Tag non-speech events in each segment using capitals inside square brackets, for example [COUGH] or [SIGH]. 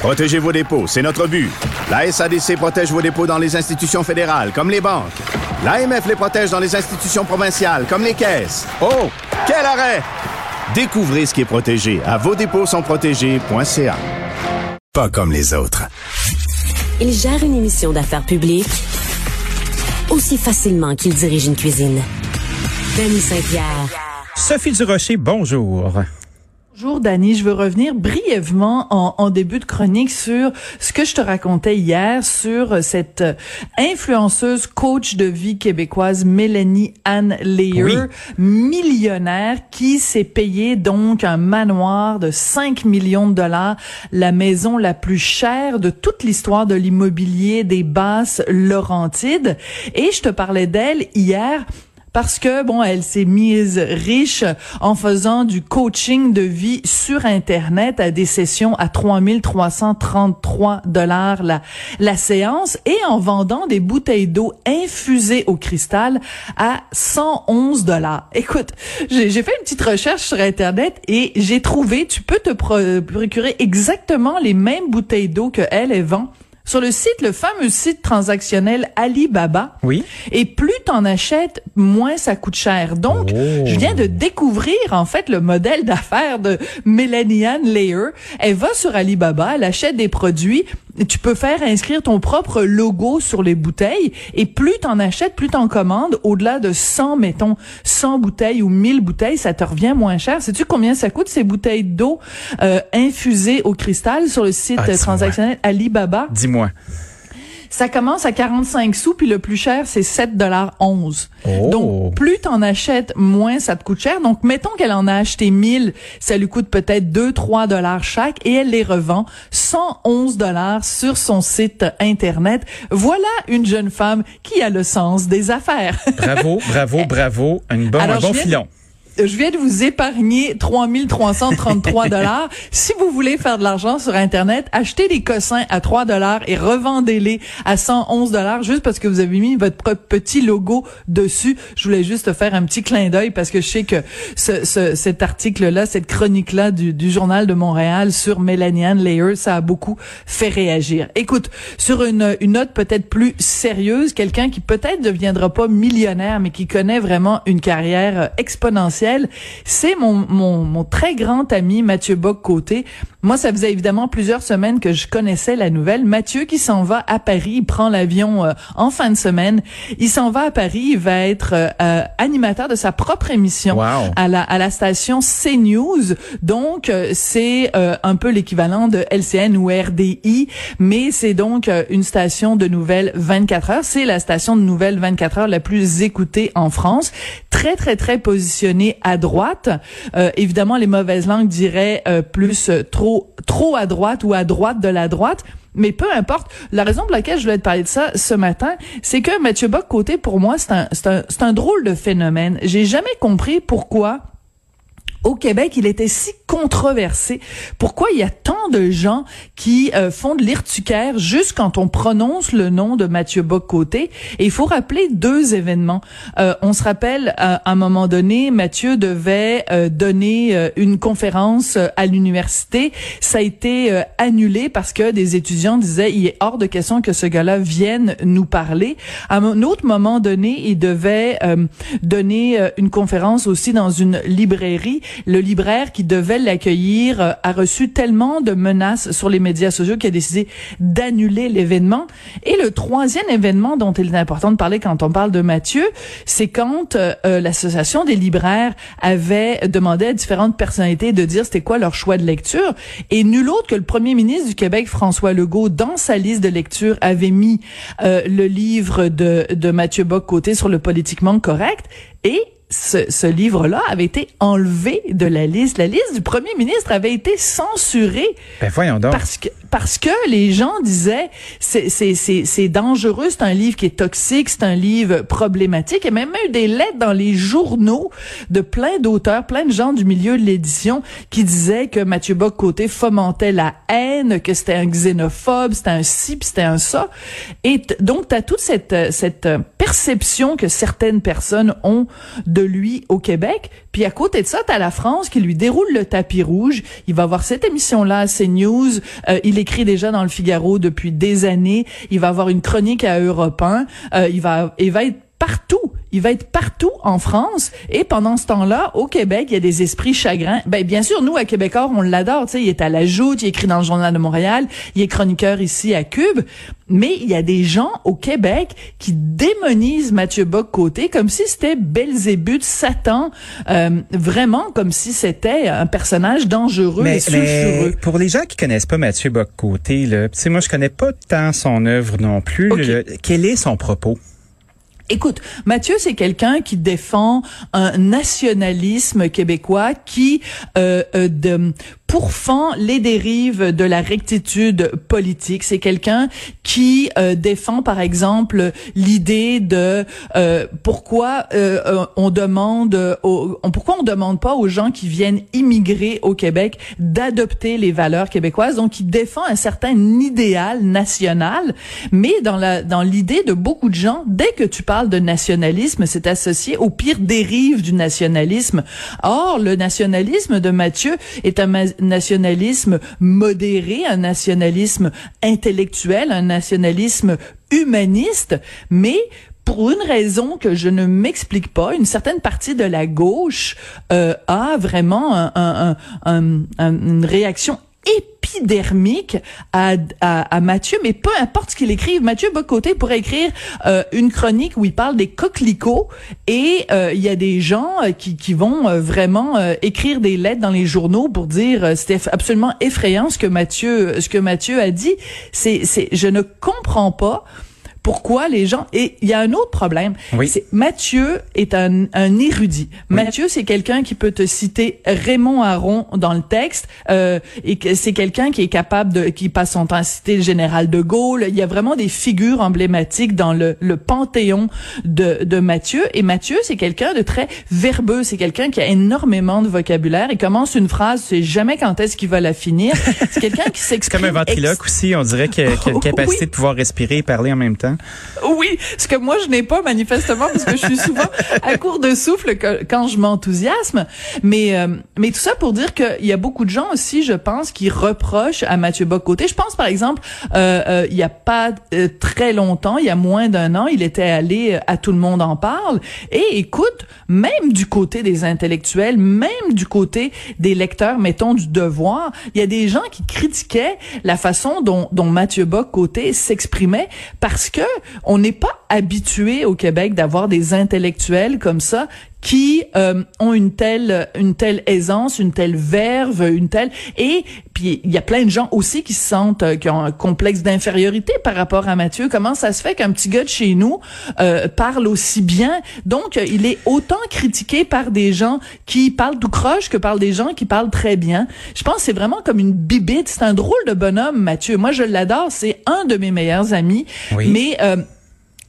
Protégez vos dépôts, c'est notre but. La SADC protège vos dépôts dans les institutions fédérales, comme les banques. L'AMF les protège dans les institutions provinciales, comme les caisses. Oh, quel arrêt! Découvrez ce qui est protégé à vos dépôts sont protégés.ca. Pas comme les autres. Il gère une émission d'affaires publiques aussi facilement qu'il dirige une cuisine. Denis Saint-Pierre. Sophie Durocher, bonjour. Bonjour Dani, je veux revenir brièvement en, en, début de chronique sur ce que je te racontais hier sur cette influenceuse coach de vie québécoise Mélanie Anne Leyer, millionnaire qui s'est payé donc un manoir de 5 millions de dollars, la maison la plus chère de toute l'histoire de l'immobilier des basses Laurentides et je te parlais d'elle hier parce que bon, elle s'est mise riche en faisant du coaching de vie sur internet à des sessions à 3333 dollars la la séance et en vendant des bouteilles d'eau infusées au cristal à 111 dollars. Écoute, j'ai fait une petite recherche sur internet et j'ai trouvé tu peux te procurer exactement les mêmes bouteilles d'eau que elle, elle vend sur le site, le fameux site transactionnel Alibaba. Oui. Et plus t'en achètes, moins ça coûte cher. Donc, Oh. je viens de découvrir, en fait, le modèle d'affaires de Mélanie Ann Layer. Elle va sur Alibaba, elle achète des produits. Tu peux faire inscrire ton propre logo sur les bouteilles. Et plus t'en achètes, plus t'en commandes. Au-delà de 100, mettons, 100 bouteilles ou 1000 bouteilles, ça te revient moins cher. Sais-tu combien ça coûte, ces bouteilles d'eau euh, infusées au cristal sur le site Ah, transactionnel Alibaba? Dis-moi. Ça commence à 45 sous, puis le plus cher, c'est 7 dollars 11. Oh. Donc, plus t'en achètes, moins ça te coûte cher. Donc, mettons qu'elle en a acheté 1000, ça lui coûte peut-être 2, 3 dollars chaque, et elle les revend 111 dollars sur son site Internet. Voilà une jeune femme qui a le sens des affaires. Bravo, bravo, [LAUGHS] bravo. Un bon, Alors, un filon. Je viens de vous épargner 3333 [LAUGHS] dollars. Si vous voulez faire de l'argent sur Internet, achetez des cossins à 3 dollars et revendez-les à 111 dollars juste parce que vous avez mis votre petit logo dessus. Je voulais juste te faire un petit clin d'œil parce que je sais que ce, ce- cet article-là, cette chronique-là du, du Journal de Montréal sur Mélanie Ann Layer, ça a beaucoup fait réagir. Écoute, sur une, une note peut-être plus sérieuse, quelqu'un qui peut-être ne deviendra pas millionnaire, mais qui connaît vraiment une carrière euh, c'est mon, mon, mon très grand ami Mathieu Bock-Côté. Moi, ça faisait évidemment plusieurs semaines que je connaissais la nouvelle. Mathieu qui s'en va à Paris, il prend l'avion euh, en fin de semaine. Il s'en va à Paris, il va être euh, euh, animateur de sa propre émission Wow. à la à la station CNews. Donc euh, c'est euh, un peu l'équivalent de LCN ou RDI, mais c'est donc euh, une station de nouvelles 24 heures. C'est la station de nouvelles 24 heures la plus écoutée en France. Très très très positionnée à droite. Euh, évidemment, les mauvaises langues diraient euh, plus euh, trop trop à droite ou à droite de la droite. Mais peu importe. La raison pour laquelle je voulais te parler de ça ce matin, c'est que Mathieu Bock côté pour moi c'est un un un drôle de phénomène. J'ai jamais compris pourquoi au Québec, il était si controversé. Pourquoi il y a tant de gens qui euh, font de l'irtucaire juste quand on prononce le nom de Mathieu Bock-Côté? Et il faut rappeler deux événements. Euh, on se rappelle, euh, à un moment donné, Mathieu devait euh, donner euh, une conférence euh, à l'université. Ça a été annulé parce que des étudiants disaient, il est hors de question que ce gars-là vienne nous parler. À un autre moment donné, il devait donner une conférence aussi dans une librairie. Le libraire qui devait l'accueillir euh, a reçu tellement de menaces sur les médias sociaux qu'il a décidé d'annuler l'événement. Et le troisième événement dont il est important de parler quand on parle de Mathieu, c'est quand euh, euh, l'association des libraires avait demandé à différentes personnalités de dire c'était quoi leur choix de lecture. Et nul autre que le premier ministre du Québec, François Legault, dans sa liste de lecture, avait mis euh, le livre de, de Mathieu Bock-Côté sur le politiquement correct. Et ce, ce livre-là avait été enlevé de la liste. La liste du premier ministre avait été censurée Ben voyons donc. parce que parce que les gens disaient c'est c'est c'est dangereux, c'est un livre qui est toxique, c'est un livre problématique. Il y a même eu des lettres dans les journaux de plein d'auteurs, plein de gens du milieu de l'édition qui disaient que Mathieu Bock-Côté fomentait la haine, que c'était un xénophobe, c'était un ci, c'était un ça. Et donc tu as toute cette cette perception que certaines personnes ont de lui au Québec. Puis à côté de ça, tu as la France qui lui déroule le tapis rouge. Il va avoir cette émission-là à CNews. Euh, il écrit déjà dans le Figaro depuis des années. Il va avoir une chronique à Europe 1. Euh, il va, il va être partout. Il va être partout en France. Et pendant ce temps-là, au Québec, il y a des esprits chagrins. Ben, bien sûr, nous, à Québécois, on l'adore. Tu sais, il est à la joute, il écrit dans le Journal de Montréal, il est chroniqueur ici à Cube. Mais il y a des gens au Québec qui démonisent Mathieu Bock-Côté comme si c'était Belzébuth, Satan, euh, vraiment comme si c'était un personnage dangereux et sulfureux. pour les gens qui connaissent pas Mathieu Bock-Côté, là, tu sais, moi, je connais pas tant son œuvre non plus. quel est son propos? Écoute, Mathieu, c'est quelqu'un qui défend un nationalisme québécois qui euh, euh de, pourfend les dérives de la rectitude politique. C'est quelqu'un qui euh, défend, par exemple, l'idée de euh, pourquoi euh, on demande, on, pourquoi on demande pas aux gens qui viennent immigrer au Québec d'adopter les valeurs québécoises. Donc, il défend un certain idéal national, mais dans la dans l'idée de beaucoup de gens, dès que tu parles de nationalisme, c'est associé aux pires dérives du nationalisme. Or, le nationalisme de Mathieu est un nationalisme modéré, un nationalisme intellectuel, un nationalisme humaniste, mais pour une raison que je ne m'explique pas, une certaine partie de la gauche euh, a vraiment un, un, une réaction épidermique à, à, à, Mathieu, mais peu importe ce qu'il écrive, Mathieu Bocoté pourrait écrire euh, une chronique où il parle des coquelicots et euh, il y a des gens euh, qui, qui vont vraiment écrire des lettres dans les journaux pour dire c'était absolument effrayant ce que Mathieu ce que Mathieu a dit. C'est je ne comprends pas pourquoi les gens et il y a un autre problème oui. c'est Mathieu est un, un érudit. Mathieu c'est quelqu'un qui peut te citer Raymond Aron dans le texte euh, et que c'est quelqu'un qui est capable de qui passe son temps à citer le général de Gaulle. Il y a vraiment des figures emblématiques dans le, le panthéon de, de Mathieu. Et Mathieu c'est quelqu'un de très verbeux. C'est quelqu'un qui a énormément de vocabulaire. Il commence une phrase c'est jamais quand est-ce qu'il va la finir. C'est quelqu'un qui [LAUGHS] s'exprime comme un ventriloque aussi on dirait qu'il a, qu a une [LAUGHS] capacité oui. de pouvoir respirer et parler en même temps oui, ce que moi je n'ai pas manifestement parce que je suis souvent [LAUGHS] à court de souffle quand je m'enthousiasme. Mais euh, mais tout ça pour dire qu'il y a beaucoup de gens aussi, je pense, qui reprochent à Mathieu Bocoté. Je pense par exemple, euh, euh, il y a pas euh, très longtemps, il y a moins d'un an, il était allé à tout le monde en parle. Et écoute, même du côté des intellectuels, même du côté des lecteurs, mettons du devoir, il y a des gens qui critiquaient la façon dont, dont Mathieu Bock-Côté s'exprimait parce que on n'est pas habitué au Québec d'avoir des intellectuels comme ça qui euh, ont une telle une telle aisance, une telle verve, une telle et puis il y a plein de gens aussi qui se sentent euh, qui ont un complexe d'infériorité par rapport à Mathieu. Comment ça se fait qu'un petit gars de chez nous euh, parle aussi bien? Donc il est autant critiqué par des gens qui parlent tout croche que par des gens qui parlent très bien. Je pense c'est vraiment comme une bibite, c'est un drôle de bonhomme Mathieu. Moi je l'adore, c'est un de mes meilleurs amis. Oui. Mais euh,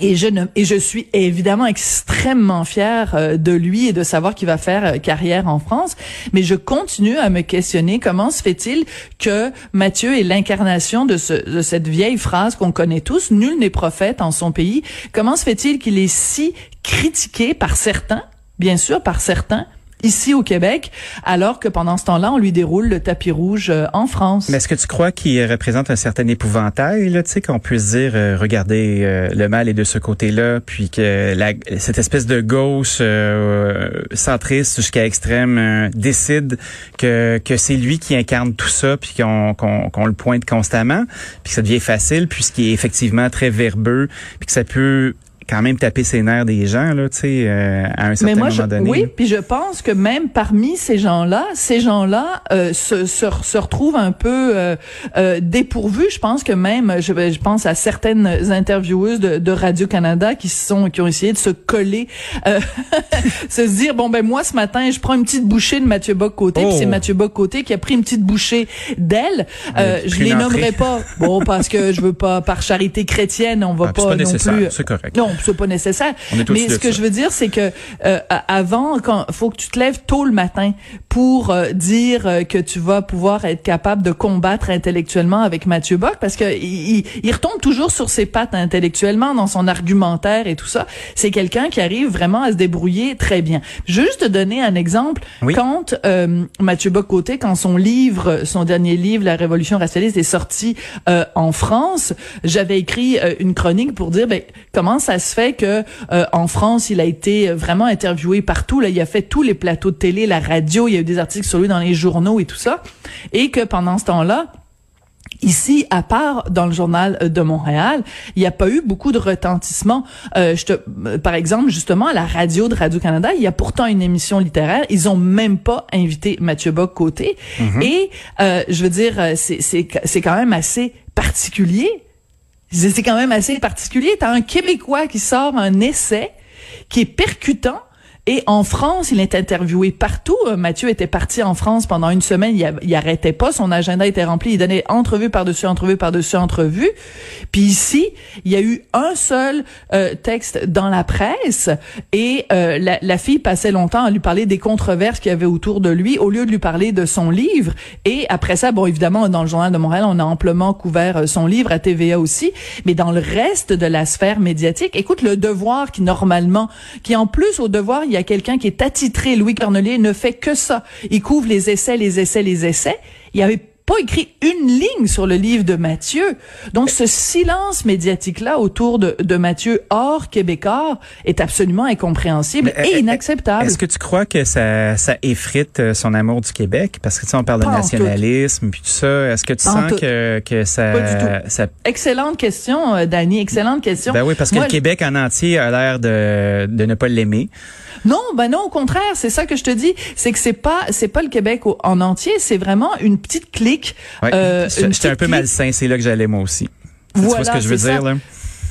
et je ne, et je suis évidemment extrêmement fière euh, de lui et de savoir qu'il va faire euh, carrière en France. Mais je continue à me questionner comment se fait-il que Mathieu est l'incarnation de, ce, de cette vieille phrase qu'on connaît tous, nul n'est prophète en son pays. Comment se fait-il qu'il est si critiqué par certains, bien sûr par certains, ici au Québec, alors que pendant ce temps-là, on lui déroule le tapis rouge euh, en France. Mais est-ce que tu crois qu'il représente un certain épouvantail, tu sais, qu'on puisse dire, euh, regardez, euh, le mal est de ce côté-là, puis que la, cette espèce de gauche euh, centriste jusqu'à extrême euh, décide que, que c'est lui qui incarne tout ça, puis qu'on qu'on qu'on le pointe constamment, puis que ça devient facile, puisqu'il est effectivement très verbeux, puis que ça peut quand même taper ses nerfs des gens, là, tu sais, euh, à un certain Mais moi, moment je, donné. oui, puis je pense que même parmi ces gens-là, ces gens-là euh, se, se, se retrouvent un peu euh, euh, dépourvus. Je pense que même, je, je pense à certaines intervieweuses de, de Radio Canada qui sont, qui ont essayé de se coller, euh, [LAUGHS] se dire bon ben moi ce matin, je prends une petite bouchée de Mathieu Bock côté, puis Oh. c'est Mathieu Bock côté qui a pris une petite bouchée d'elle. Euh, Il a je les nommerai pas, bon parce que je veux pas par charité chrétienne, on va Ah, pas, pas non plus. c'est correct. Non, c'est pas nécessaire. Mais ce que ça. je veux dire, c'est que euh, avant, quand faut que tu te lèves tôt le matin pour euh, dire euh, que tu vas pouvoir être capable de combattre intellectuellement avec Mathieu Bock, parce que il, il- il retombe toujours sur ses pattes intellectuellement dans son argumentaire et tout ça. C'est quelqu'un qui arrive vraiment à se débrouiller très bien. Juste te donner un exemple. Oui. Quand euh, Mathieu Bock côté, quand son livre, son dernier livre, La Révolution racialiste, est sorti euh, en France, j'avais écrit euh, une chronique pour dire ben, comment ça se fait que euh, en France il a été vraiment interviewé partout. Là, il a fait tous les plateaux de télé, la radio, il y a eu des articles sur lui dans les journaux et tout ça, et que pendant ce temps-là Ici, à part dans le journal de Montréal, il n'y a pas eu beaucoup de retentissement. Euh, je te, euh, par exemple, justement, à la radio de Radio-Canada, il y a pourtant une émission littéraire. Ils ont même pas invité Mathieu Bock côté. Et euh, je veux dire, euh, c'est c'est c'est quand même assez particulier. C'est quand même assez particulier. T'as un Québécois qui sort un essai qui est percutant. Et en France, il est interviewé partout. Euh, Mathieu était parti en France pendant une semaine. Il, il arrêtait pas. Son agenda était rempli. Il donnait entrevue par-dessus entrevue par-dessus entrevue. Puis ici, il y a eu un seul euh, texte dans la presse et euh, la, la fille passait longtemps à lui parler des controverses qu'il y avait autour de lui au lieu de lui parler de son livre. Et après ça, bon, évidemment, dans le journal de Montréal, on a amplement couvert euh, son livre à TVA aussi. Mais dans le reste de la sphère médiatique, écoute, le devoir qui normalement, qui en plus au devoir, il y a quelqu'un qui est attitré, Louis Cornelier, ne fait que ça. Il couvre les essais, les essais, les essais. Il y avait pas écrit une ligne sur le livre de Mathieu. Donc, ce silence médiatique-là autour de, de Mathieu hors québécois est absolument incompréhensible Mais, et euh, inacceptable. Est-ce que tu crois que ça, ça effrite euh, son amour du Québec? Parce que tu sais, on parle de Pas en nationalisme puis tout ça. Est-ce que tu En sens tout. que, que ça, Pas du tout. ça Excellente question, euh, Dani. Excellente question. Ben oui, parce que Moi, le Québec en entier a l'air de, de ne pas l'aimer. Non, ben non, au contraire, c'est ça que je te dis, c'est que c'est pas c'est pas le Québec en entier, c'est vraiment une petite Ouais. euh, un peu malsain, c'est là que j'allais moi aussi. tu vois Voilà, ce que je veux dire, ça. là?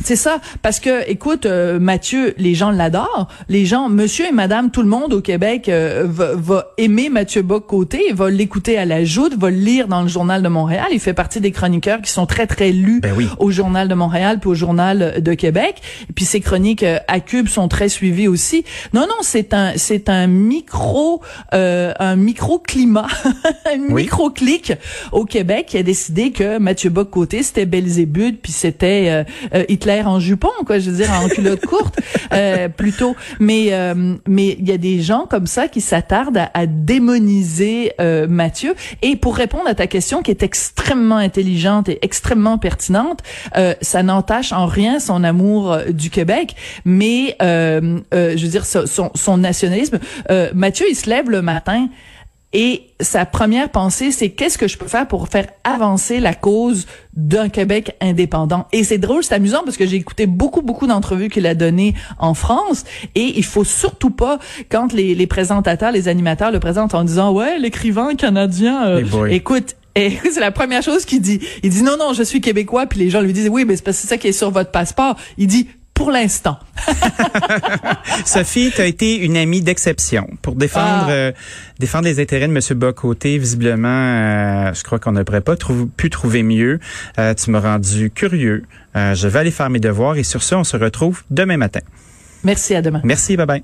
C'est ça, parce que écoute, euh, Mathieu, les gens l'adorent. Les gens, Monsieur et Madame, tout le monde au Québec euh, va, va aimer Mathieu Bock côté, va l'écouter à la joute, va le lire dans le journal de Montréal. Il fait partie des chroniqueurs qui sont très très lus Ben oui. au journal de Montréal puis au journal de Québec. Et puis ses chroniques euh, à Cube sont très suivies aussi. Non non, c'est un c'est un micro euh, un micro climat, [LAUGHS] un Oui. micro clic au Québec qui a décidé que Mathieu Bock côté c'était Belzébuth puis c'était euh, euh, En jupon quoi, je veux dire en culotte courte euh, plutôt. Mais euh, mais il y a des gens comme ça qui s'attardent à, à démoniser euh, Mathieu. Et pour répondre à ta question qui est extrêmement intelligente et extrêmement pertinente, euh, ça n'entache en rien son amour euh, du Québec, mais euh, je veux dire son, son, nationalisme. Mathieu, il se lève le matin. Et sa première pensée, c'est qu'est-ce que je peux faire pour faire avancer la cause d'un Québec indépendant? Et c'est drôle, c'est amusant parce que j'ai écouté beaucoup, beaucoup d'entrevues qu'il a données en France. Et il faut surtout pas, quand les, les présentateurs, les animateurs le présentent en disant, ouais, l'écrivain canadien, euh, Hey écoute, et [LAUGHS] c'est la première chose qu'il dit. Il dit non, non, je suis québécois. Puis les gens lui disent oui, mais c'est parce que c'est ça qui est sur votre passeport. Il dit pour l'instant. [LAUGHS] Sophie, tu as été une amie d'exception pour défendre Ah. euh, défendre les intérêts de M. Bocoté. Visiblement, euh, je crois qu'on ne pourrait pas trou- pu trouver mieux. Euh, tu m'as rendu curieux. Je vais aller faire mes devoirs et sur ce, on se retrouve demain matin. Merci, à demain. Merci, bye bye.